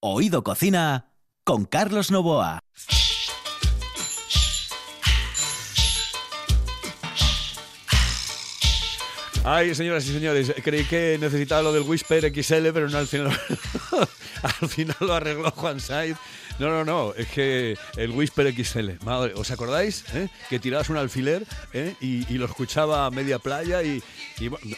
Oído Cocina con Carlos Novoa. Ay, señoras y señores, creí que necesitaba lo del Whisper XL, pero no al final. al final lo arregló Juan Saiz. No, no, no, es que el Whisper XL, madre, ¿os acordáis? eh? Que tirabas un alfiler eh? y, lo escuchaba a media playa y,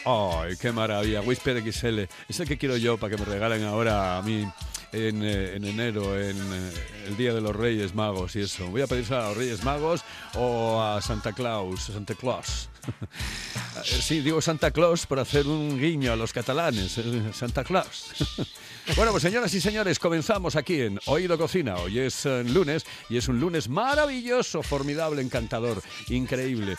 ¡Ay, qué maravilla! Whisper XL, es el que quiero yo para que me regalen ahora a mí en, eh, en enero, en eh, el Día de los Reyes Magos y eso. Voy a pedirse a los Reyes Magos o a Santa Claus, Santa Claus. Eh, Sí, digo Santa Claus por hacer un guiño a los catalanes. Santa Claus. Bueno, pues señoras y señores, comenzamos aquí en Oído Cocina. Hoy es lunes y es un lunes maravilloso, formidable, encantador, increíble.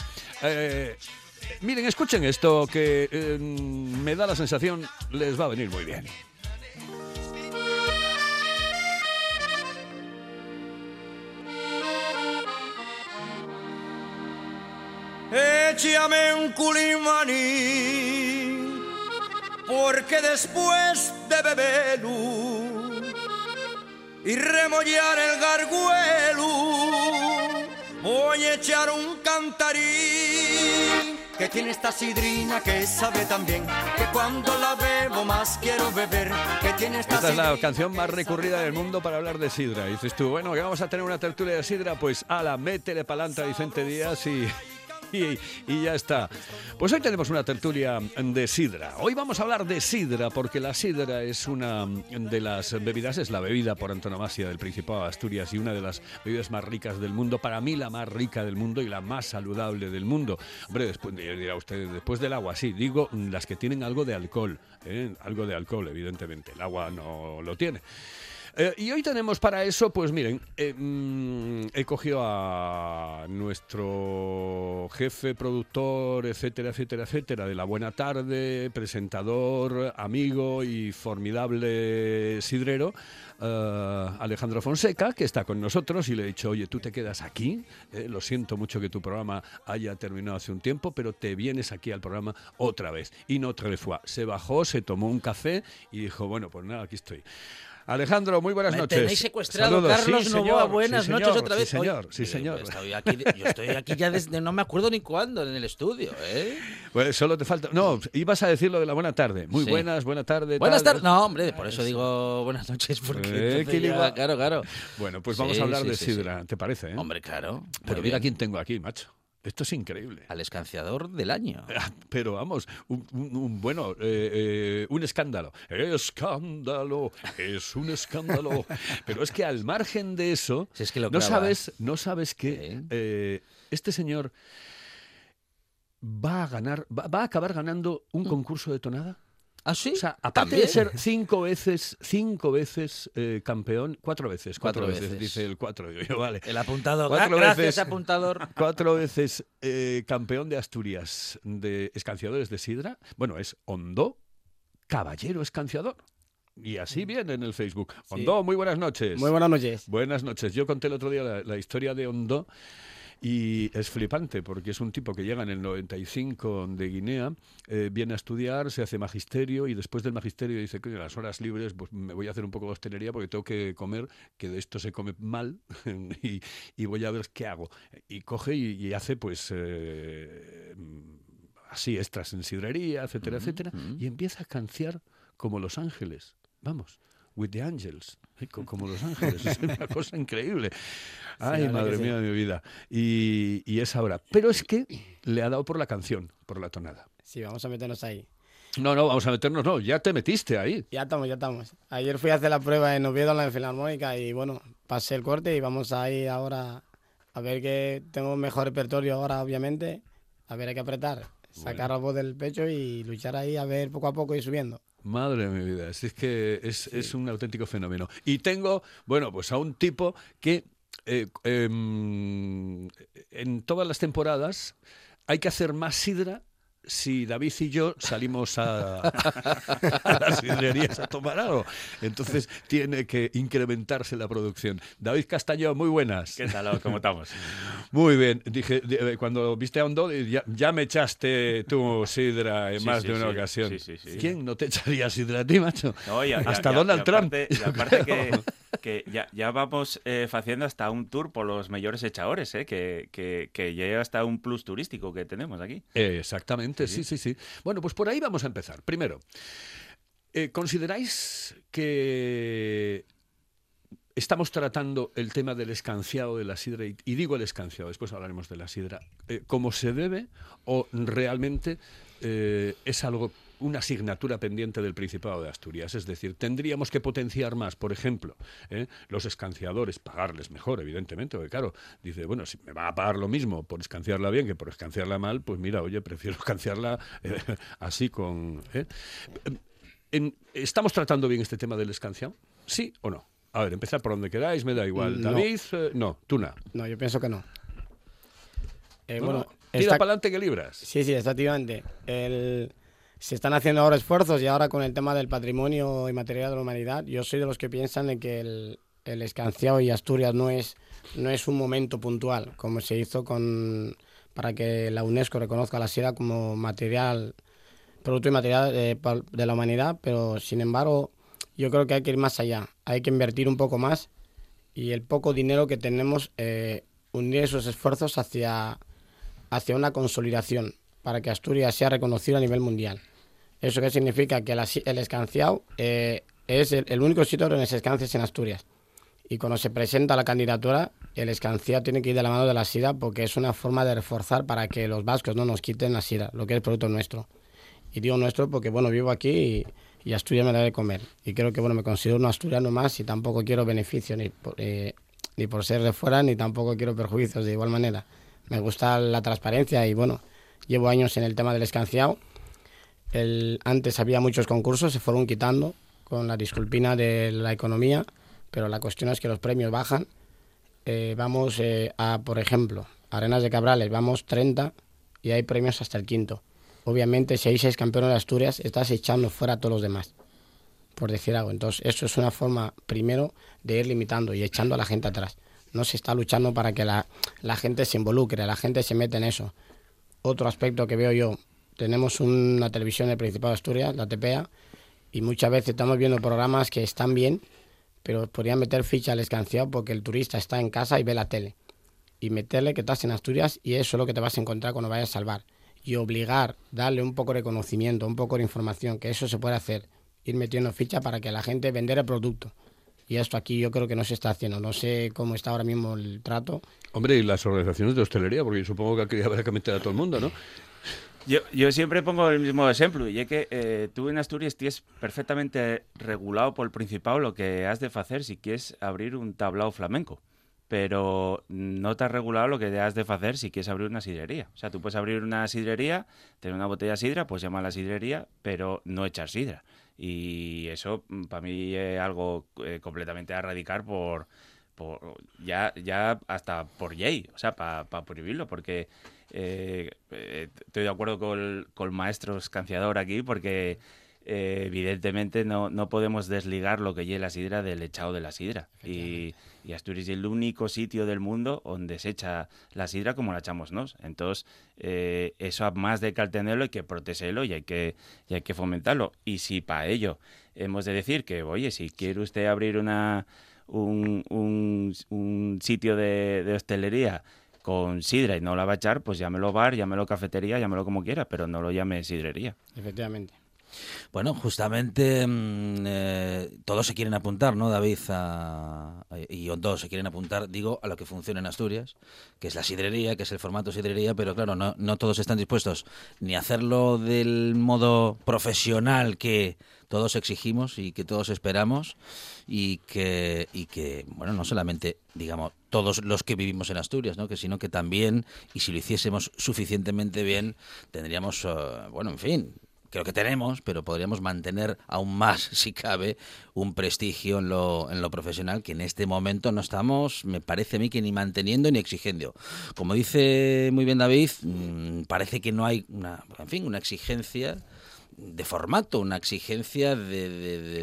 Miren, escuchen esto que me da la sensación les va a venir muy bien. Échame un culimaní, porque después de beberlo y remollar el garguelo, voy a echar un cantarín. Que tiene esta sidrina que sabe tan bien que cuando la bebo más quiero beber, que tiene esta Esta es la canción más recurrida del mundo para hablar de sidra. Y dices tú, bueno, que vamos a tener una tertulia de sidra, pues ala, métele pa'lante a Vicente Díaz y, y, ya está. Pues hoy tenemos una tertulia de sidra. Hoy vamos a hablar de sidra porque la sidra es una de las bebidas, es la bebida por antonomasia del Principado de Asturias y una de las bebidas más ricas del mundo. Para mí la más rica del mundo y la más saludable del mundo. Hombre, después dirá usted, después del agua, sí, digo las que tienen algo de alcohol, ¿eh? algo de alcohol, evidentemente. El agua no lo tiene. Eh, y hoy tenemos para eso, pues miren, eh, mm, he cogido a nuestro jefe, productor, etcétera, etcétera, etcétera, de la Buena Tarde, presentador, amigo y formidable sidrero, eh, Alejandro Fonseca, que está con nosotros y le he dicho, oye, tú te quedas aquí, eh, lo siento mucho que tu programa haya terminado hace un tiempo, pero te vienes aquí al programa otra vez. Y no tres fois. Se bajó, se tomó un café y dijo, bueno, pues nada, aquí estoy. Alejandro, muy buenas Me noches. tenéis secuestrado, Saludos. Carlos Sí, Novoa. Buenas sí, noches otra vez. Sí, señor, Oye, sí, señor. Estoy aquí, yo estoy aquí ya desde. No me acuerdo ni cuándo en el estudio, ¿eh? Pues solo te falta. No, ibas a decir lo de la buena tarde. Muy buenas, buena tarde. Buenas tardes. No, hombre, por eso digo buenas noches, porque. Eh, ya- Claro, claro. Bueno, pues vamos a hablar de sidra, ¿te parece? eh? Hombre, claro. Pero mira quién tengo aquí, macho. Esto es increíble. Al escanciador del año. Ah, Pero vamos, un, un- un- bueno, eh, eh, un escándalo. Escándalo, es un escándalo. Pero es que al margen de eso, Si es que lo no sabes, no sabes que eh, este señor va a ganar, va, va a acabar ganando un concurso de tonada. ¿Ah, sí? O sea, aparte ¿También? de ser cinco veces, cinco veces eh, campeón, cuatro veces, cuatro, Cuatro veces, veces. dice el cuatro, digo yo, vale. El apuntador. Cuatro Gra- Gracias, veces. apuntador. Cuatro veces eh, campeón de Asturias de escanciadores de sidra. Bueno, es Hondo, caballero escanciador. Y así viene en el Facebook. Hondo, muy buenas noches. Muy buenas noches. Buenas noches. Yo conté el otro día la, la historia de Hondo y es flipante porque es un tipo que llega en el 95 de Guinea, eh, viene a estudiar, se hace magisterio y después del magisterio dice que las horas libres pues me voy a hacer un poco de hostelería porque tengo que comer, que de esto se come mal y, y voy a ver qué hago. Y coge y, y hace pues... eh, así extras en sidrería, etcétera, etcétera, y empieza a canciar como Los Ángeles. Vamos, with the angels, ¿eh? Co- como Los Ángeles. Es una cosa increíble. Ay, verdad madre sí. mía de mi vida. Y, y es ahora. Pero es que le ha dado por la canción, por la tonada. Sí, vamos a meternos ahí. No, no, vamos a meternos, no, ya te metiste ahí. Ya estamos, ya estamos. Ayer fui a hacer la prueba en Oviedo, en la Filarmónica, y bueno, pasé el corte y vamos a ir ahora a ver que tengo mejor repertorio ahora, obviamente. A ver, hay que apretar, sacar la voz del pecho y luchar ahí a ver poco a poco ir subiendo. Madre de mi vida, es que es, es un auténtico fenómeno. Y tengo, bueno, pues a un tipo que eh, em, en todas las temporadas hay que hacer más sidra si David y yo salimos a, a las sidrerías a tomar algo. Entonces tiene que incrementarse la producción. David Castañón, muy buenas. ¿Qué tal? ¿Cómo estamos? Muy bien. Dije, eh, cuando viste a Hondo, ya, ya me echaste tu sidra en Sí, más sí, de una sí. ocasión. Sí, sí, sí. ¿Quién no te echaría sidra a ti, macho? No, y- y- Hasta y- Donald y Trump. y aparte que, que ya, ya vamos eh, haciendo hasta un tour por los mejores echadores, eh, que, que, que llega hasta un plus turístico que tenemos aquí. Eh, Exactamente, sí, sí, sí. Bueno, pues por ahí vamos a empezar. Primero, eh, ¿consideráis que estamos tratando el tema del escanciado de la sidra, y, y digo el escanciado, después hablaremos de la sidra, eh, como se debe o realmente eh, es algo una asignatura pendiente del Principado de Asturias. Es decir, tendríamos que potenciar más, por ejemplo, ¿eh? los escanciadores, pagarles mejor, evidentemente, porque claro, dice, bueno, si me va a pagar lo mismo por escanciarla bien que por escanciarla mal, pues mira, oye, prefiero escanciarla eh, así con... ¿eh? En- ¿Estamos tratando bien este tema del escanciado? ¿Sí o no? A ver, empezar por donde queráis, me da igual. No. David, no, tú no. No, yo pienso que no. No, bueno, no. Tira para adelante que libras. Sí, sí, efectivamente. El- se están haciendo ahora esfuerzos y ahora con el tema del patrimonio inmaterial de la humanidad, yo soy de los que piensan en que el, el escanciado y Asturias no es, no es un momento puntual, como se hizo con para que la UNESCO reconozca la sidra como material, producto inmaterial eh, pa- de la humanidad, pero sin embargo yo creo que hay que ir más allá, hay que invertir un poco más y el poco dinero que tenemos, eh, unir esos esfuerzos hacia, hacia una consolidación para que Asturias sea reconocido a nivel mundial. ¿Eso qué significa? Que el escanciado eh, es el, único sitio donde se escancia es en Asturias. Y cuando se presenta la candidatura, el escanciado tiene que ir de la mano de la sida porque es una forma de reforzar para que los vascos no nos quiten la sida, lo que es producto nuestro. Y digo nuestro porque, bueno, vivo aquí y, y Asturias me da de comer. Y creo que, bueno, me considero un asturiano más y tampoco quiero beneficios ni por, eh, ni por ser de fuera ni tampoco quiero perjuicios de igual manera. Me gusta la transparencia y, bueno, llevo años en el tema del escanciado. Antes había muchos concursos, se fueron quitando con la disculpina de la economía, pero la cuestión es que los premios bajan. Eh, vamos eh, a, por ejemplo, Arenas de Cabrales, vamos 30 y hay premios hasta el quinto. Obviamente, si hay seis campeones de Asturias, estás echando fuera a todos los demás, por decir algo. Entonces, eso es una forma, primero, de ir limitando y echando a la gente atrás. No se está luchando para que la, la gente se involucre, la gente se mete en eso. Otro aspecto que veo yo, tenemos una televisión del Principado de Asturias, la TPA, y muchas veces estamos viendo programas que están bien, pero podrían meter ficha al escanciado porque el turista está en casa y ve la tele. Y meterle que estás en Asturias y eso es lo que te vas a encontrar cuando vayas a salvar. Y obligar, darle un poco de conocimiento, un poco de información, que eso se puede hacer. Ir metiendo ficha para que la gente vender el producto. Y esto aquí yo creo que no se está haciendo. No sé cómo está ahora mismo el trato. Hombre, y las organizaciones de hostelería, porque yo supongo que aquí habrá que meter a todo el mundo, ¿no? Yo, yo siempre pongo el mismo ejemplo, y es que eh, tú en Asturias tienes perfectamente regulado por el Principado lo que has de hacer si quieres abrir un tablao flamenco. Pero no te has regulado lo que has de hacer si quieres abrir una sidrería. O sea, tú puedes abrir una sidrería, tener una botella de sidra, pues llama a la sidrería, pero no echar sidra. Y eso para mí es algo eh, completamente a erradicar por, por ya, ya hasta por ley, o sea, para prohibirlo, porque eh, eh, estoy de acuerdo con el, con el maestro escanciador aquí, porque eh, evidentemente no, no podemos desligar lo que lleva la sidra del echado de la sidra. Y, y Asturias es el único sitio del mundo donde se echa la sidra como la echamos nos. Entonces, eso más de que tenerlo hay que protegerlo y hay que, y hay que fomentarlo. Y si para ello hemos de decir que, oye, si quiere usted abrir una, un, un, un sitio de, de hostelería con sidra y no la va a echar, pues llámelo bar, llámelo cafetería, llámelo como quiera, pero no lo llame sidrería. Efectivamente. Bueno, justamente mm, eh, todos se quieren apuntar, ¿no, David? A- y todos se quieren apuntar, digo, a lo que funciona en Asturias, que es la sidrería, que es el formato sidrería, pero claro, no, no todos están dispuestos ni a hacerlo del modo profesional que todos exigimos y que todos esperamos y que, y que bueno, no solamente, digamos, todos los que vivimos en Asturias, ¿no? que sino que también, y si lo hiciésemos suficientemente bien, tendríamos, eh, bueno, en fin, creo que tenemos, pero podríamos mantener aún más, si cabe, un prestigio en lo, en lo profesional que en este momento no estamos, me parece a mí, que ni manteniendo ni exigiendo. Como dice muy bien David, mm, parece que no hay una, en fin, una exigencia de formato, una exigencia de...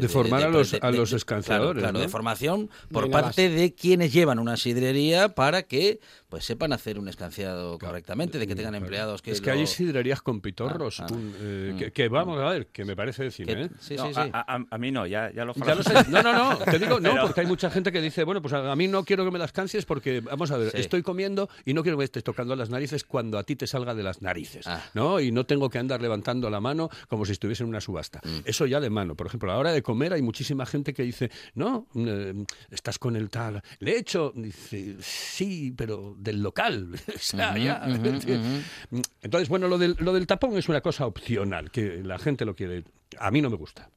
De, formar a los, a los escanciadores. Claro, ¿no? de formación por Venga, parte de quienes llevan una sidrería para que pues sepan hacer un escanciado correctamente, de que tengan empleados que... Es que hay sidrerías con pitorros, Ah, ah. un, eh, Mm. que, que vamos a ver, que me parece de cine, que- ¿eh? sí, No, sí, sí. A, a- a mí no, ya, ya lo Ya lo falamos. sé. No, no, no. Te digo, no, Pero- porque hay mucha gente que dice, bueno, pues a, a mí no quiero que me las cancies porque, vamos a ver, Sí. estoy comiendo y no quiero que me estés tocando las narices cuando a ti te salga de las narices, Ah. ¿no? Y no tengo que andar levantando la mano como si estuviese en una subasta. Mm. Eso ya de mano. Por ejemplo, a la hora de comer hay muchísima gente que dice, no, eh, estás con el tal. Le he hecho, dice, sí, pero del local. o sea, ya. ujú. Entonces, bueno, lo del, lo del tapón es una cosa opcional, que la gente lo quiere. A mí no me gusta.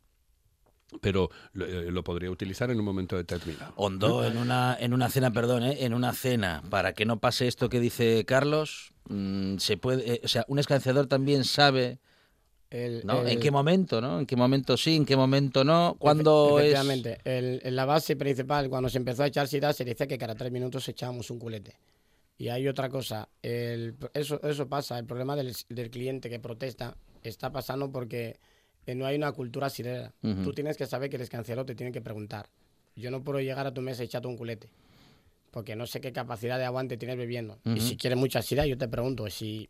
Pero lo, eh, lo podría utilizar en un momento determinado. Hondo, en una, en una cena, perdón, ¿eh? en una cena, para que no pase esto que dice Carlos, mm, se puede, eh, o sea, un escanciador también sabe El- ¿no? el- en qué momento, ¿no? En qué momento sí, en qué momento no, cuándo es... Efectivamente. El- en la base principal, cuando se empezó a echar sidra, se dice que cada tres minutos echábamos un culete. Y hay otra cosa, el- eso, eso pasa, el problema del, del cliente que protesta está pasando porque eh, no hay una cultura sidrera. Ujú. Tú tienes que saber que el escanciero te tiene que preguntar. Yo no puedo llegar a tu mesa y echarte un culete, porque no sé qué capacidad de aguante tienes bebiendo. Ujú. Y si quieres mucha sidra, yo te pregunto, si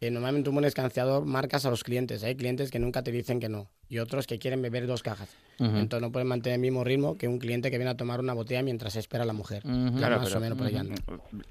eh, normalmente un buen escanciador marcas a los clientes. Hay clientes que nunca te dicen que no y otros que quieren beber dos cajas. Entonces no pueden mantener el mismo ritmo que un cliente que viene a tomar una botella mientras espera a la mujer. Claro, más pero- o menos por ahí anda.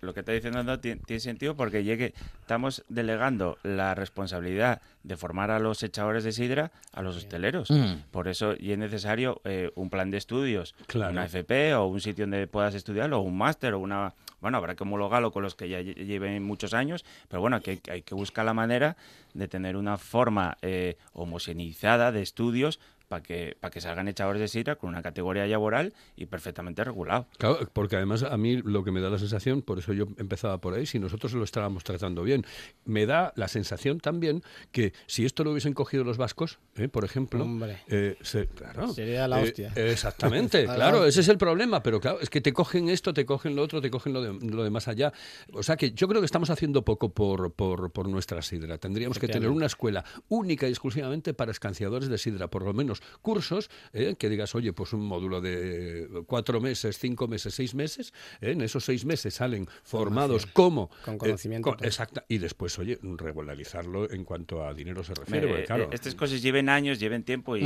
Lo que está diciendo no tiene, tiene sentido porque llegue, estamos delegando la responsabilidad de formar a los echadores de sidra a los hosteleros. Por eso y es necesario eh, un plan de estudios, Claro. una FP o un sitio donde puedas estudiarlo, o un máster o una... Bueno, habrá que homologarlo con los que ya lle- lleven muchos años, pero bueno, que hay que buscar la manera de tener una forma eh, homogeneizada de estudios para que, para que salgan echadores de sidra con una categoría laboral y perfectamente regulado. Claro, porque además a mí lo que me da la sensación, por eso yo empezaba por ahí, si nosotros lo estábamos tratando bien, me da la sensación también que si esto lo hubiesen cogido los vascos, ¿eh? por ejemplo, Hombre. eh, se- claro, Sería la eh, hostia. exactamente, La claro, hostia. ese es el problema, pero claro, es que te cogen esto, te cogen lo otro, te cogen lo de, lo de más allá. O sea que yo creo que estamos haciendo poco por, por, por nuestra sidra. Tendríamos que tener una escuela única y exclusivamente para escanciadores de sidra, por lo menos cursos, ¿eh? que digas, oye, pues un módulo de cuatro meses, cinco meses, seis meses, ¿eh? en esos seis meses salen formados como... Con eh, conocimiento, con- exacta, y después, oye, regularizarlo en cuanto a dinero se refiere, porque, claro, eh, estas cosas lleven años, lleven tiempo y,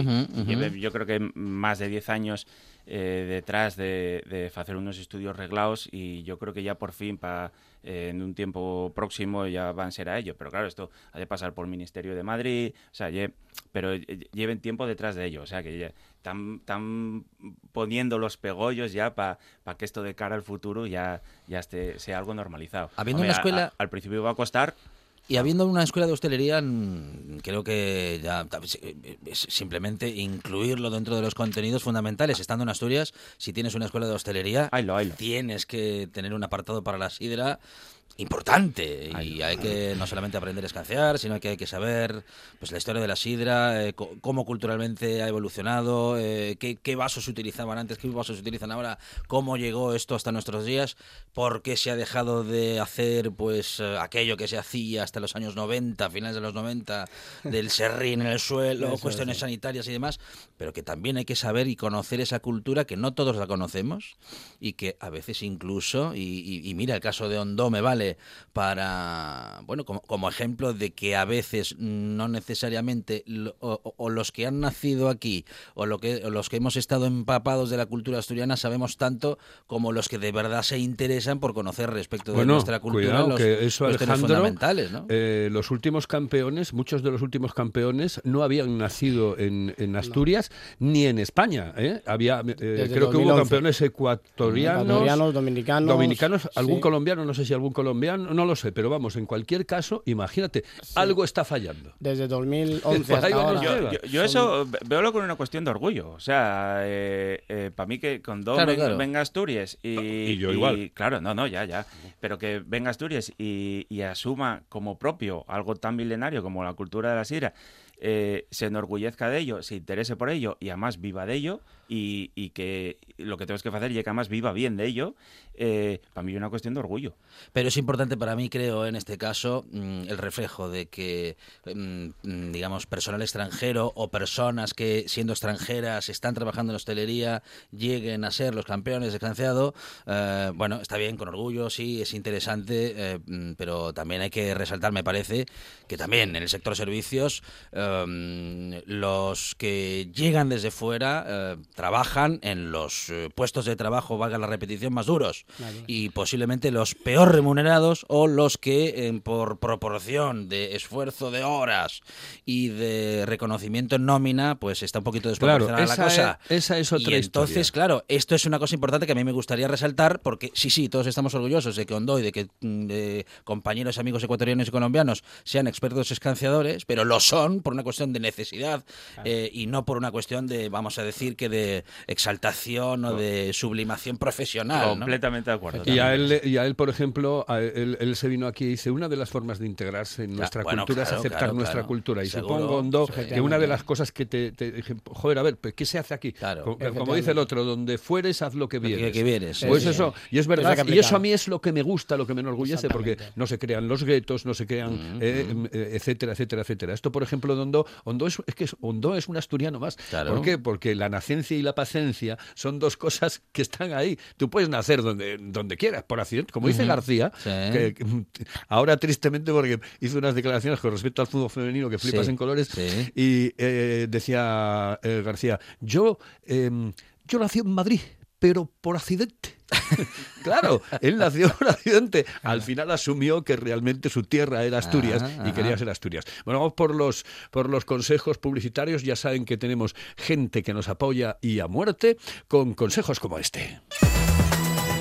lleven, yo creo que más de 10 años eh, detrás de, de hacer unos estudios reglados y yo creo que ya por fin pa, eh, en un tiempo próximo ya van a ser a ello. Pero claro, esto ha de pasar por el Ministerio de Madrid, o sea, lle- pero lle- lleven tiempo detrás de ello, o sea, que están, están poniendo los pegollos ya para que esto de cara al futuro ya, ya esté, sea algo normalizado. Habiendo Hombre, una a- escuela- a- al principio va a costar, Y habiendo una escuela de hostelería, mm, creo que ya eh, simplemente incluirlo dentro de los contenidos fundamentales. Estando en Asturias, si tienes una escuela de hostelería, tienes que tener un apartado para la sidra importante y hay que no solamente aprender a escanciar, sino que hay que saber pues la historia de la sidra, eh, cómo culturalmente ha evolucionado, eh, qué, qué vasos se utilizaban antes, qué vasos se utilizan ahora, cómo llegó esto hasta nuestros días, por qué se ha dejado de hacer pues eh, aquello que se hacía hasta los años 90, finales de los 90, del serrín en el suelo, Eso, cuestiones eso. sanitarias y demás, pero que también hay que saber y conocer esa cultura que no todos la conocemos y que a veces incluso, y, y- y mira, el caso de Hondo me para, bueno, como, como ejemplo de que a veces no necesariamente lo- o, los que han nacido aquí o, lo que, o los que hemos estado empapados de la cultura asturiana sabemos tanto como los que de verdad se interesan por conocer respecto de Bueno, nuestra cultura cuidado, los que eso, cuestiones Alejandro, fundamentales, ¿no? eh, los últimos campeones, muchos de los últimos campeones no habían nacido en, en Asturias ni en España. ¿eh? Había, eh, creo que hubo 2011. campeones ecuatorianos, Ecuatorianos, dominicanos. dominicanos, algún sí. colombiano, no sé si algún colombiano, no lo sé, pero vamos, en cualquier caso, imagínate, algo está fallando. Desde 2011 Por ahí hasta vamos ahora. Eva. Yo, yo- yo eso ve- veo con una cuestión de orgullo. O sea, para mí que con dos Claro, ven- claro. venga Asturias y, Y yo igual. Claro, no, no, ya, ya. Pero que venga Asturias y, y asuma como propio algo tan milenario como la cultura de la sidra eh, se enorgullezca de ello, se interese por ello y además viva de ello y, y que lo que tenemos que hacer es que además viva bien de ello, eh, para mí es una cuestión de orgullo. Pero es importante para mí, creo, en este caso, mm, el reflejo de que, mm, mm, digamos, personal extranjero o personas que, siendo extranjeras, están trabajando en hostelería, lleguen a ser los campeones de Canceado. Eh, bueno, está bien, con orgullo, sí, es interesante, eh, pero también hay que resaltar, me parece, que también en el sector servicios, eh, los que llegan desde fuera trabajan en los eh, puestos de trabajo, valga la repetición, más duros y posiblemente los peor remunerados o los que eh, por proporción de esfuerzo de horas y de reconocimiento en nómina, pues está un poquito Claro, desproporcionada la cosa. es- esa es otra y entonces, historia. claro, esto es una cosa importante que a mí me gustaría resaltar porque sí, sí, todos estamos orgullosos de que Hondo y de que mm, de compañeros, amigos ecuatorianos y colombianos sean expertos escanciadores, pero lo son por una cuestión de necesidad eh, y no por una cuestión de, vamos a decir, que de exaltación o de sublimación profesional. ¿no? Completamente de acuerdo. Y a, él, y a él, por ejemplo, a él, él se vino aquí y dice, una de las formas de integrarse en nuestra bueno, cultura claro, es aceptar claro, nuestra claro. cultura. Y Seguro, supongo, Hondo, que una de las cosas que te, te dije, joder, a ver, pues, ¿qué se hace aquí? Como, dice el otro, donde fueres, haz lo que vienes. que vienes, Pues sí, eso, y es Eso verdad, y eso a mí es lo que me gusta, lo que me enorgullece, porque no se crean los guetos, no se crean, eh, em, eh, etcétera, etcétera, etcétera. Esto, por ejemplo, de Hondo, Hondo es, es que es- Hondo es un asturiano más. Claro. ¿Por qué? Porque la nacencia y la paciencia son dos cosas que están ahí. Tú puedes nacer donde, donde quieras, por accidente. Como dice García, Sí. que, que, ahora tristemente porque hizo unas declaraciones con respecto al fútbol femenino que flipas Sí, en colores, sí. y eh, decía eh, García, yo, em, yo nací en Madrid, pero por accidente. claro, él nació por accidente. Al final asumió que realmente su tierra era Asturias Ajá, y quería ajá. ser Asturias. Bueno, vamos por los, por los consejos publicitarios. Ya saben que tenemos gente que nos apoya y a muerte con consejos como este.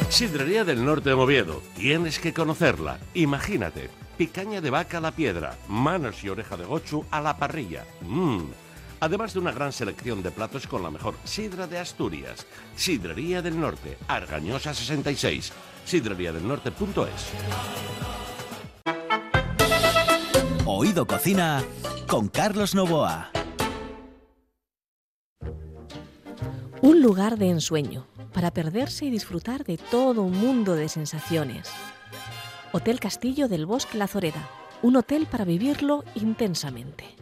Sidrería del Norte de Oviedo. Tienes que conocerla. Imagínate. Picaña de vaca a la piedra, manos y oreja de gochu a la parrilla. Mmm. Además de una gran selección de platos con la mejor sidra de Asturias. Sidrería del Norte, Argañosa 66. Sidreriadelnorte.es. Oído Cocina con Carlos Novoa. Un lugar de ensueño para perderse y disfrutar de todo un mundo de sensaciones. Hotel Castillo del Bosque La Zoreda, un hotel para vivirlo intensamente.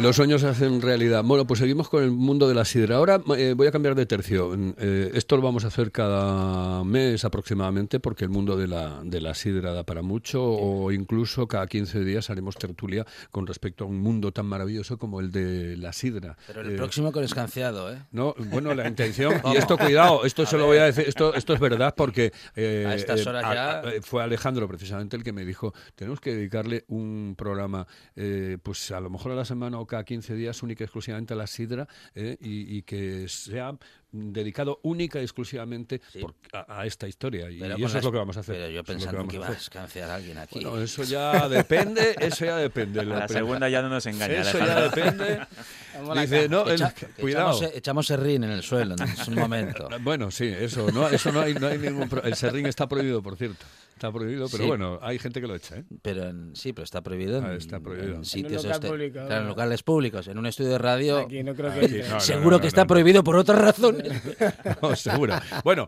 Los sueños se hacen realidad. Bueno, pues seguimos con el mundo de la sidra. Ahora eh, voy a cambiar de tercio. Eh, esto lo vamos a hacer cada mes aproximadamente porque el mundo de la, de la sidra da para mucho o incluso cada 15 días haremos tertulia con respecto a un mundo tan maravilloso como el de la sidra. Pero el Eh, próximo con escanciado, ¿eh? no, bueno, la intención, y esto cuidado, esto se lo voy a decir, esto, esto es verdad porque A estas horas a- ya- a- fue Alejandro precisamente el que me dijo, tenemos que dedicarle un programa, eh, pues a lo mejor a la semana o cada 15 días, única y exclusivamente a la sidra, eh, y, y que sea dedicado única y exclusivamente Sí. por- a, a esta historia. Y, y eso es las- lo que vamos a hacer. Pero yo es pensando vamos que a iba a alguien aquí. Bueno, eso ya depende, eso ya depende. La Lo- segunda ya no nos engaña, Eso ya depende. La Dice, no, el- Echa- cuidado. Echamos, echamos serrín en el suelo en un momento. Bueno, sí, eso no, eso no hay, no hay ningún pro- El serrín está prohibido, por cierto. Está prohibido, pero Sí. bueno, hay gente que lo echa, ¿eh? Pero en- sí, pero está prohibido en, Ah, está prohibido. en En sitios local este- público, claro, en ¿no? locales públicos, en un estudio de radio. Aquí no creo que Aquí, entre. no, no, seguro no, que está no. prohibido por otras razones. No, seguro. Bueno,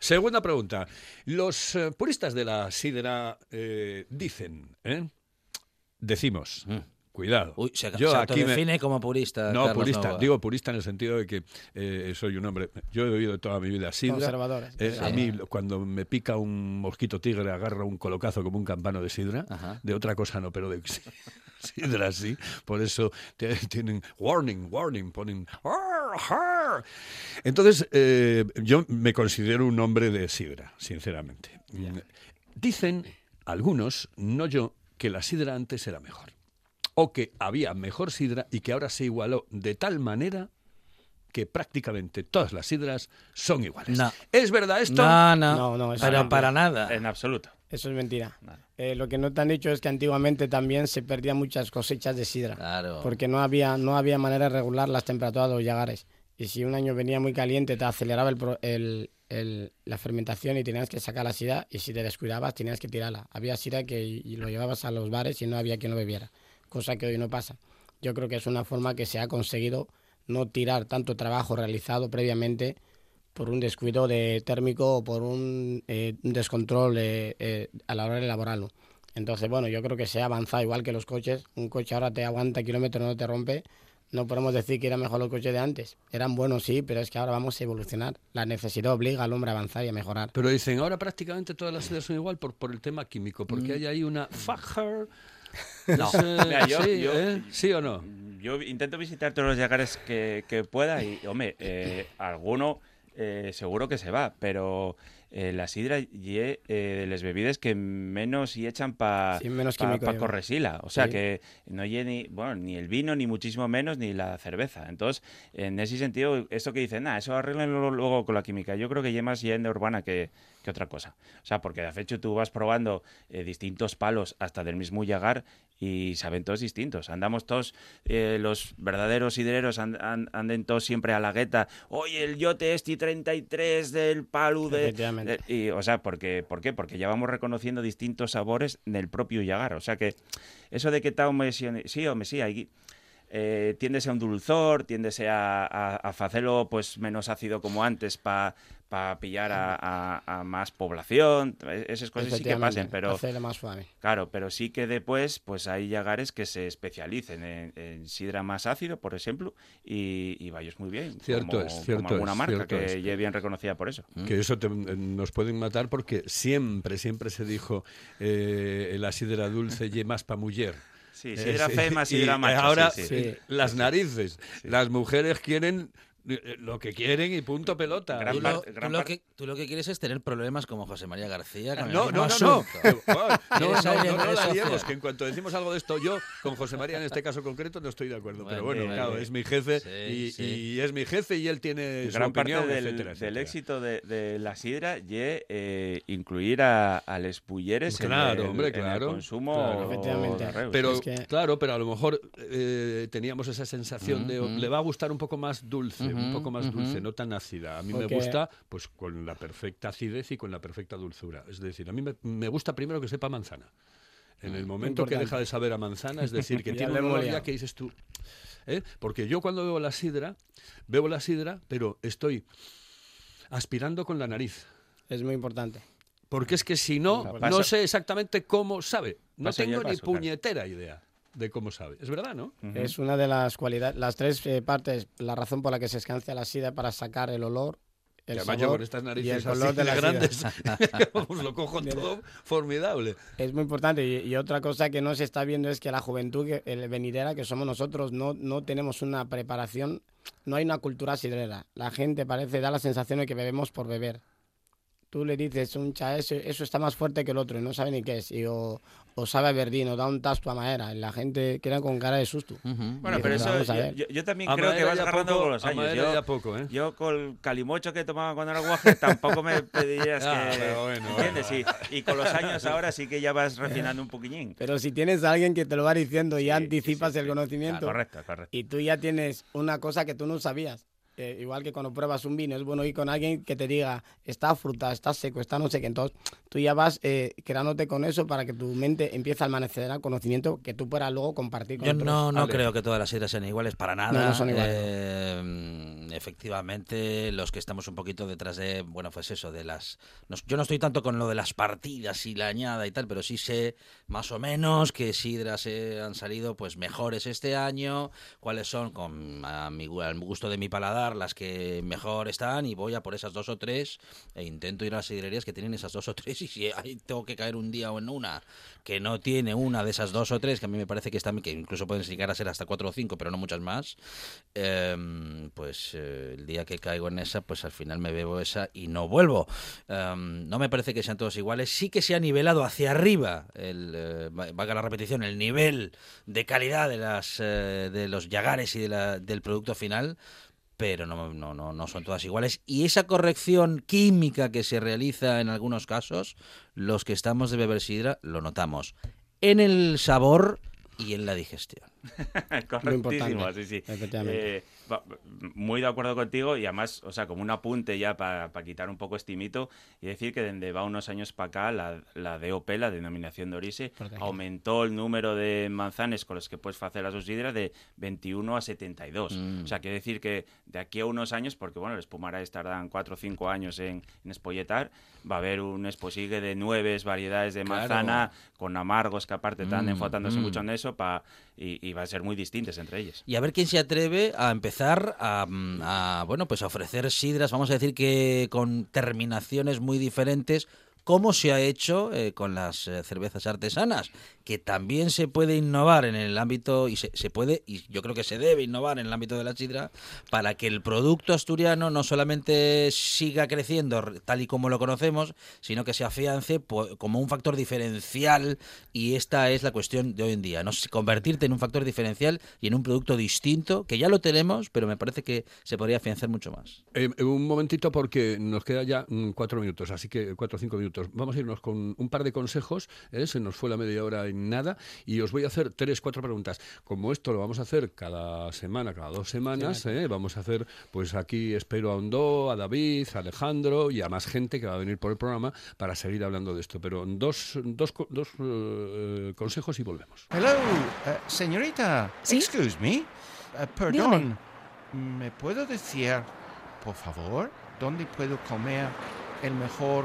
segunda pregunta. Los eh, puristas de la sidra eh, dicen, ¿eh? Decimos, Mm. Cuidado. Uy, se, Yo se aquí me- autodefine como purista. No, Carlos purista. Digo purista en el sentido de que eh, soy un hombre. Yo he bebido toda mi vida sidra. Conservadores. Eh, Sí. A mí, cuando me pica un mosquito tigre, agarra un colocazo como un campano de sidra. Ajá. De otra cosa no, pero de sidra sí. Por eso te- tienen warning, warning, ponen. Entonces, eh, yo me considero un hombre de sidra, sinceramente. Dicen algunos, no yo, que la sidra antes era mejor. O que había mejor sidra y que ahora se igualó de tal manera que prácticamente todas las sidras son iguales. No. ¿Es verdad esto? No, no, No, no, eso pero no. para nada. En absoluto. Eso es mentira. Vale. Eh, lo que no te han dicho es que antiguamente también se perdían muchas cosechas de sidra. Claro. Porque no había, no había manera de regular las temperaturas de los llagares. Y si un año venía muy caliente, te aceleraba el el- el- la fermentación y tenías que sacar la sidra. Y si te descuidabas, tenías que tirarla. Había sidra que y lo llevabas a los bares y no había quien lo bebiera. Cosa que hoy no pasa. Yo creo que es una forma que se ha conseguido no tirar tanto trabajo realizado previamente por un descuido de térmico o por un, eh, un descontrol eh, eh, a la hora de elaborarlo. Entonces, bueno, yo creo que se ha avanzado igual que los coches. Un coche ahora te aguanta kilómetros, no te rompe. No podemos decir que eran mejor los coches de antes. Eran buenos, sí, pero es que ahora vamos a evolucionar. La necesidad obliga al hombre a avanzar y a mejorar. Pero dicen, ahora prácticamente todas las sidras son igual por, por el tema químico, porque hay ahí una fajar. No. Mira, yo- sí, yo- ¿eh? ¿Sí o no? Yo intento visitar todos los llagares que, que pueda y, hombre, eh, alguno eh, seguro que se va, pero eh, la sidra y eh, de las bebidas que menos y echan para Sí, pa, pa lleva. corresila. O sea Sí. que no lle ni, bueno, ni el vino, ni muchísimo menos, ni la cerveza. Entonces, en ese sentido, eso que dicen, nada, eso arreglenlo luego con la química. Yo creo que ya más leyenda urbana que, que otra cosa. O sea, porque de hecho tú vas probando eh, distintos palos hasta del mismo llagar y saben todos distintos. Andamos todos, eh, los verdaderos sidreros and- and- anden todos siempre a la gueta. Oye, el yote este 33 del palo de... Efectivamente. de- y, o sea, porque, ¿por qué? Porque ya vamos reconociendo distintos sabores del propio llagar. O sea que eso de que tal sí, hombre, sí, hay... Eh, tiéndese a un dulzor, tiéndese a, a, a facelo pues menos ácido como antes para pillar a, a- a más población, e- esas cosas sí que pasen, pero más suave. Claro, pero sí que después pues hay llagares que se especialicen en, en sidra más ácido, por ejemplo, y, y vayos muy bien. Cierto como, es, como cierto alguna es, marca cierto que es. ya bien reconocida por eso. Que eso te- nos pueden matar porque siempre, siempre se dijo eh, la sidra dulce y más pa' mujer. Sí, Eh, sidra sí. fe más Y sidra macho. ahora sí, sí. Las narices. Las mujeres quieren lo que quieren y punto pelota. Gran Tú parte- lo, gran tú lo parte- que, tú lo que quieres es tener problemas como José María García. con el No, no, no, no. Que- No, no, no, no la liemos, en cuanto decimos algo de esto, yo con José María en este caso concreto no estoy de acuerdo. pero Bueno, bien, claro, bien. es mi jefe Sí, y, sí. y es mi jefe y él tiene su gran parte opinión, del, etcétera, del éxito de, de la sidra y eh, incluir a, a les pulleres en Claro, el- hombre, en el claro, consumo claro. Efectivamente. de Reus. Pero Es que- claro, pero a lo mejor eh, teníamos esa sensación de Ujú. le va a gustar un poco más dulce, un Ujú, poco más dulce, no tan ácida. A mí me gusta pues con la perfecta acidez y con la perfecta dulzura. Es decir, a mí me, me gusta primero que sepa manzana. En el momento que deja de saber a manzana, es decir, que tiene un ya liado. que dices tú. ¿eh? Porque yo cuando bebo la sidra, bebo la sidra, pero estoy aspirando con la nariz. Es muy importante. Porque es que si no, no sé exactamente cómo sabe. No Paso tengo ni claro. puñetera idea de cómo sabe. Es verdad, ¿no? Es una de las cualidades, las tres eh, partes, la razón por la que se escancia la sidra para sacar el olor, el Y yo sabor con estas y narices el color así de la sidra. grandes, lo cojo todo formidable. Es muy importante. Y, y otra cosa que no se está viendo es que la juventud que, el venidera que somos nosotros no, no tenemos una preparación, no hay una cultura sidrera. La gente parece, da la sensación de que bebemos por beber. Tú le dices un eso, eso está más fuerte que el otro y no sabe ni qué es. Y o, o sabe a verdín o da un tasto a madera. Y la gente queda con cara de susto. Bueno, Y pero eso vamos a yo, ver. yo- yo también A creo que vas agarrando poco, con los a años. Yo, ya poco, ¿eh? yo con el calimocho que tomaba cuando era guaje tampoco me pedirías Ah, que... pero bueno, ¿Entiendes? Y con los años ahora sí que ya vas refinando un poquillín. Pero si tienes a alguien que te lo va diciendo y Sí, anticipas sí, sí, el sí. conocimiento Ah, correcto, correcto. y tú ya tienes una cosa que tú no sabías. Eh, igual que cuando pruebas un vino, es bueno ir con alguien que te diga, está fruta, está seco, está no sé qué. Entonces, tú ya vas eh, quedándote con eso para que tu mente empiece a almacenar el conocimiento que tú puedas luego compartir con Yo otros. no, no creo que todas las sidras sean iguales para nada. No, no son iguales. Eh, efectivamente, los que estamos un poquito detrás de, bueno, pues eso, de las... nos- yo no estoy tanto con lo de las partidas y la añada y tal, pero sí sé más o menos qué sidras eh, han salido pues mejores este año, cuáles son, con a mi, al gusto de mi paladar, las que mejor están y voy a por esas dos o tres e intento ir a las sidrerías que tienen esas dos o tres y si ahí tengo que caer un día o en una que no tiene una de esas dos o tres, que a mí me parece que están, que incluso pueden llegar a ser hasta cuatro o cinco, pero no muchas más, em, pues eh, el día que caigo en esa, pues al final me bebo esa y no vuelvo. Em, no me parece que sean todos iguales, sí que se ha nivelado hacia arriba, el, eh, va- valga la repetición, el nivel de calidad de, las, eh, de los yagares y de la- del producto final, pero no, no, no, no son todas iguales. Y esa corrección química que se realiza en algunos casos, los que estamos de beber sidra lo notamos en el sabor y en la digestión. Correctísimo, sí, sí. Eh, muy de acuerdo contigo y además, o sea, como un apunte ya para quitar un poco este mito y decir que desde va unos años para acá la, la DOP, la denominación de Orise, Protegida. aumentó el número de manzanes con los que puedes hacer la subsidra de 21 a 72. Mm. O sea, quiere decir que de aquí a unos años, porque bueno, el espumarás tardan 4 o 5 años en, en espolletar, va a haber un esposigue de nueve variedades de Claro. manzana con amargos que aparte están Mm, enfotándose mm. mucho en eso pa, y, y va a ser muy distintas entre ellas. Y a ver quién se atreve a empezar a, mm, a, bueno, pues a ofrecer sidras, vamos a decir que con terminaciones muy diferentes, como se ha hecho eh, con las eh, cervezas artesanas, que también se puede innovar en el ámbito, y se, puede, y yo creo que se debe innovar en el ámbito de la sidra, para que el producto asturiano no solamente siga creciendo tal y como lo conocemos, sino que se afiance po- como un factor diferencial, y esta es la cuestión de hoy en día, ¿no? Convertirte en un factor diferencial y en un producto distinto, que ya lo tenemos, pero me parece que se podría afianzar mucho más. Eh, un momentito porque nos queda ya mm, cuatro minutos, así que cuatro o cinco minutos. Vamos a irnos con un par de consejos, ¿eh? se nos fue la media hora en nada y os voy a hacer tres, cuatro preguntas. Como esto lo vamos a hacer cada semana, cada dos semanas, ¿eh? vamos a hacer, pues aquí espero a Ondó, a David, a Alejandro y a más gente que va a venir por el programa para seguir hablando de esto. Pero dos, dos, dos eh, consejos y volvemos. Hello, señorita. ¿Sí? Excuse me. Perdón. ¿Me puedo decir, por favor, dónde puedo comer el mejor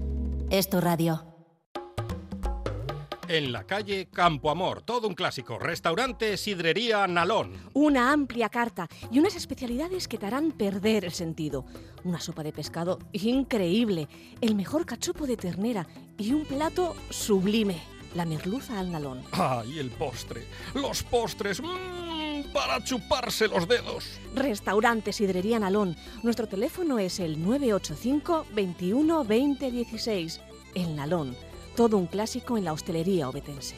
es tu radio. En la calle Campo Amor, todo un clásico. Restaurante Sidrería Nalón. Una amplia carta y unas especialidades que te harán perder el sentido. Una sopa de pescado increíble, el mejor cachopo de ternera y un plato sublime, la merluza al nalón. ¡Ay, el postre! ¡Los postres! ¡Mmm! Para chuparse los dedos. Restaurante Sidrería Nalón. Nuestro teléfono es el 985 21 20 16. El Nalón. Todo un clásico en la hostelería obetense.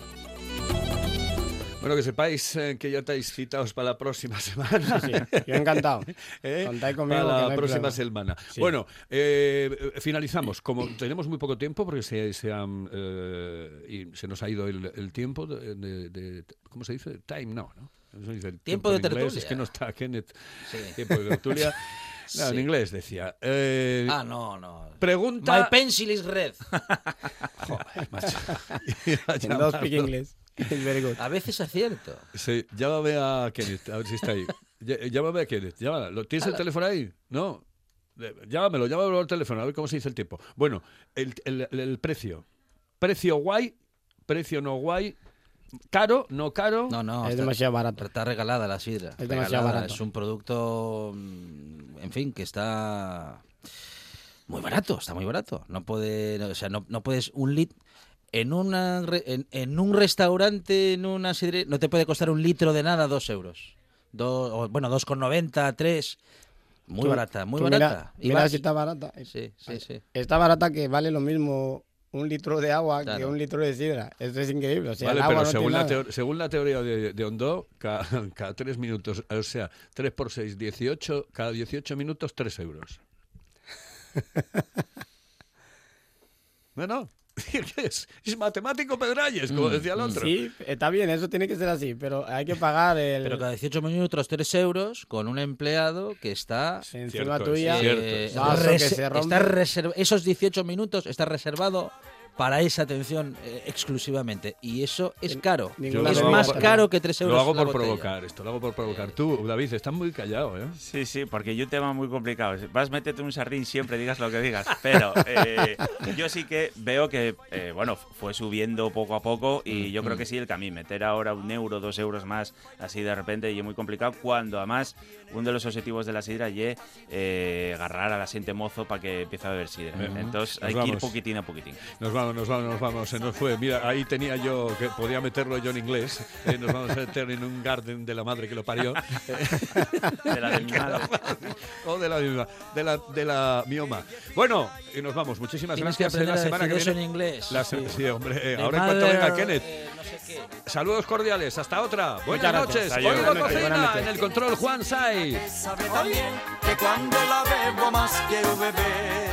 Bueno, que sepáis eh, que ya estáis citados para la próxima semana. Sí, yo encantado. ¿Eh? Contáis conmigo Para no la próxima problema. semana. Sí. Bueno, eh, eh, finalizamos. Como tenemos muy poco tiempo, porque se, se, han, eh, y se nos ha ido el, el tiempo de, de- de- ¿Cómo se dice? Time, no, ¿no? El Tiempo de inglés, tertulia. Es que no está Kenneth. Sí. Tiempo de tertulia. No, en inglés decía. Eh, Ah, no, no. Pregunta. My pencil is red. Joder, macho. Dos speak good. A veces acierto. Sí, llámame a Kenneth, a ver si está ahí. Ll- Llámame a Kenneth, llámala. ¿Lo- ¿Tienes el teléfono ahí? No. Llámamelo, llámamelo al teléfono, a ver cómo se dice el tiempo. Bueno, el- el precio. Precio guay, precio no guay, caro, no caro. No, no. Es está- demasiado barato. Está regalada la sidra. Es demasiado barato. Es un producto, mm, en fin, que está muy barato, está muy barato. No puede, o sea, no, no puedes un lit en una en, en un restaurante, en una sidrería, no te puede costar un litro de nada dos euros. Do- o, bueno, 2,90, 3. Muy Tú- barata, muy tú barata. Mira, Y mira si está barata. Sí, sí, sí. Está barata que vale lo mismo un litro de agua que Claro. un litro de sidra. Esto es increíble. O sea, Vale, el agua pero no según, tiene la nada. teo- según la teoría de, de Hondo, cada, cada tres minutos, o sea, 3 por 6, 18, cada 18 minutos, 3 euros. Bueno, es, es matemático Pedralles, como decía el otro. Mm, Sí, está bien, eso tiene que ser así, pero hay que pagar el... Pero cada 18 minutos 3 euros con un empleado que está encima Cierto, tuya. Eh, que se rompe. está reserv- esos 18 minutos está reservado para esa atención eh, exclusivamente. Y eso es caro. ninguna Es más caro que 3 euros Lo hago por botella. provocar esto, lo hago por provocar. Tú, David, estás muy callado, ¿eh? Sí, sí, porque hay un tema muy complicado. Vas, métete un sardín siempre, digas lo que digas. Pero eh, yo sí que veo que, eh, bueno, fue subiendo poco a poco y yo creo que sí, el camino. Meter ahora un euro, dos euros más, así de repente, y es muy complicado. Cuando además, uno de los objetivos de la sidra es eh, agarrar a la gente mozo para que empiece a beber sidra. Entonces Nos hay que ir poquitín a poquitín. Nos vamos, nos vamos, nos vamos. Se nos fue. Mira, ahí tenía yo que podía meterlo yo en inglés. Eh, nos vamos a meter en un garden de la madre que lo parió. De la de mi madre. o de la misma, de la, de la mioma. Bueno, y nos vamos. Muchísimas Tienes que gracias. En la semana que viene. en inglés. La se- sí, hombre. eh, ahora en cuanto mother, venga Kenneth. eh, no sé qué. Saludos cordiales. Hasta otra. Buenas noches. Noches. cocina en el control Juan Sai. Sabe también que cuando la bebo más quiero beber.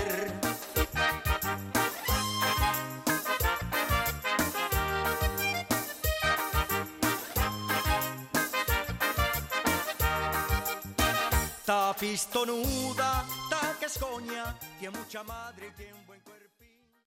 Ta pistonuda, ta que escoña, tiene mucha madre tiene un.